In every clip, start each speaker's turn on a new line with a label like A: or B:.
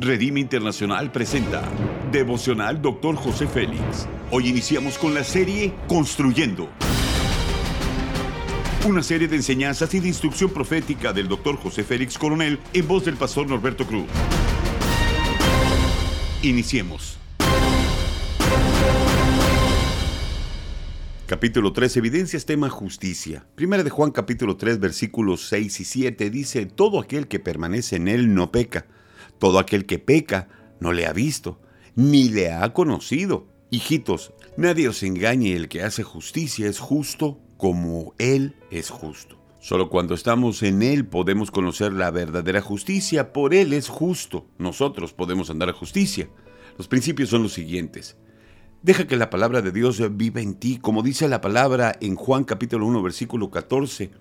A: Redime Internacional presenta Devocional Dr. José Félix. Hoy iniciamos con la serie Construyendo. Una serie de enseñanzas y de instrucción profética del Dr. José Félix Coronel en voz del pastor Norberto Cruz. Iniciemos. Capítulo 3. Evidencias tema justicia. Primera de Juan capítulo 3 versículos 6 y 7 dice, Todo aquel que permanece en él no peca. Todo aquel que peca no le ha visto, ni le ha conocido. Hijitos, nadie os engañe, el que hace justicia es justo como él es justo. Solo cuando estamos en Él podemos conocer la verdadera justicia. Por Él es justo. Nosotros podemos andar a justicia. Los principios son los siguientes. Deja que la palabra de Dios viva en ti, como dice la palabra en Juan capítulo 1 versículo 14,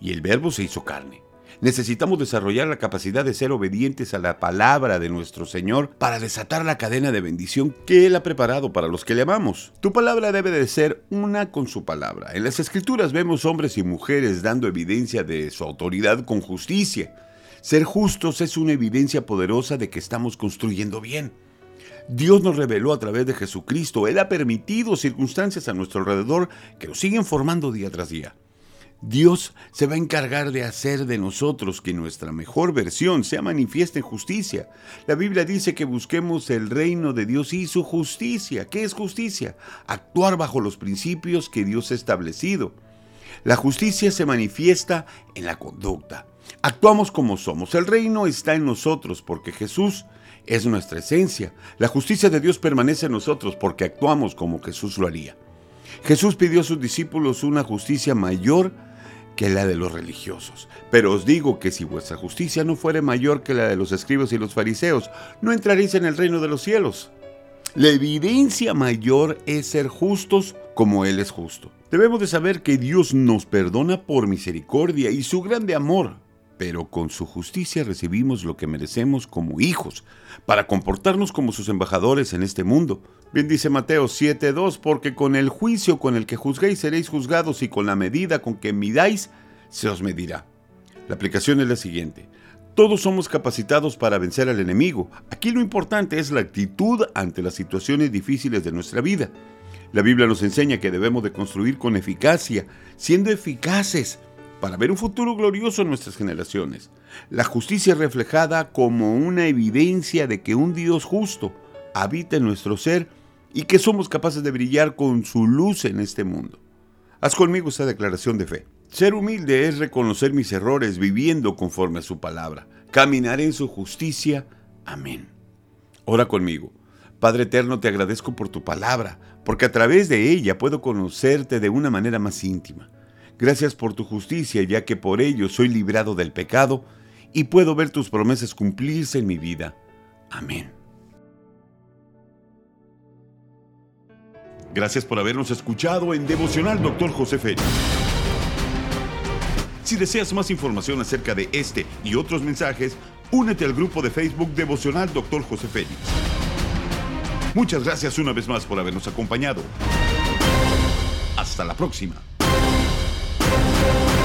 A: y el verbo se hizo carne. Necesitamos desarrollar la capacidad de ser obedientes a la palabra de nuestro Señor para desatar la cadena de bendición que Él ha preparado para los que le amamos. Tu palabra debe de ser una con su palabra. En las escrituras vemos hombres y mujeres dando evidencia de su autoridad con justicia. Ser justos es una evidencia poderosa de que estamos construyendo bien. Dios nos reveló a través de Jesucristo. Él ha permitido circunstancias a nuestro alrededor que nos siguen formando día tras día. Dios se va a encargar de hacer de nosotros que nuestra mejor versión sea manifiesta en justicia. La Biblia dice que busquemos el reino de Dios y su justicia. ¿Qué es justicia? Actuar bajo los principios que Dios ha establecido. La justicia se manifiesta en la conducta. Actuamos como somos. El reino está en nosotros porque Jesús es nuestra esencia. La justicia de Dios permanece en nosotros porque actuamos como Jesús lo haría. Jesús pidió a sus discípulos una justicia mayor que la de los religiosos. Pero os digo que si vuestra justicia no fuere mayor que la de los escribas y los fariseos, no entraréis en el reino de los cielos. La evidencia mayor es ser justos como Él es justo. Debemos de saber que Dios nos perdona por misericordia y su grande amor pero con su justicia recibimos lo que merecemos como hijos, para comportarnos como sus embajadores en este mundo. Bien dice Mateo 7:2, porque con el juicio con el que juzguéis seréis juzgados y con la medida con que midáis se os medirá. La aplicación es la siguiente. Todos somos capacitados para vencer al enemigo. Aquí lo importante es la actitud ante las situaciones difíciles de nuestra vida. La Biblia nos enseña que debemos de construir con eficacia, siendo eficaces para ver un futuro glorioso en nuestras generaciones. La justicia reflejada como una evidencia de que un Dios justo habita en nuestro ser y que somos capaces de brillar con su luz en este mundo. Haz conmigo esta declaración de fe. Ser humilde es reconocer mis errores viviendo conforme a su palabra. Caminar en su justicia. Amén. Ora conmigo. Padre eterno, te agradezco por tu palabra, porque a través de ella puedo conocerte de una manera más íntima. Gracias por tu justicia, ya que por ello soy librado del pecado y puedo ver tus promesas cumplirse en mi vida. Amén. Gracias por habernos escuchado en Devocional Dr. José Félix. Si deseas más información acerca de este y otros mensajes, únete al grupo de Facebook Devocional Dr. José Félix. Muchas gracias una vez más por habernos acompañado. Hasta la próxima. Thank you.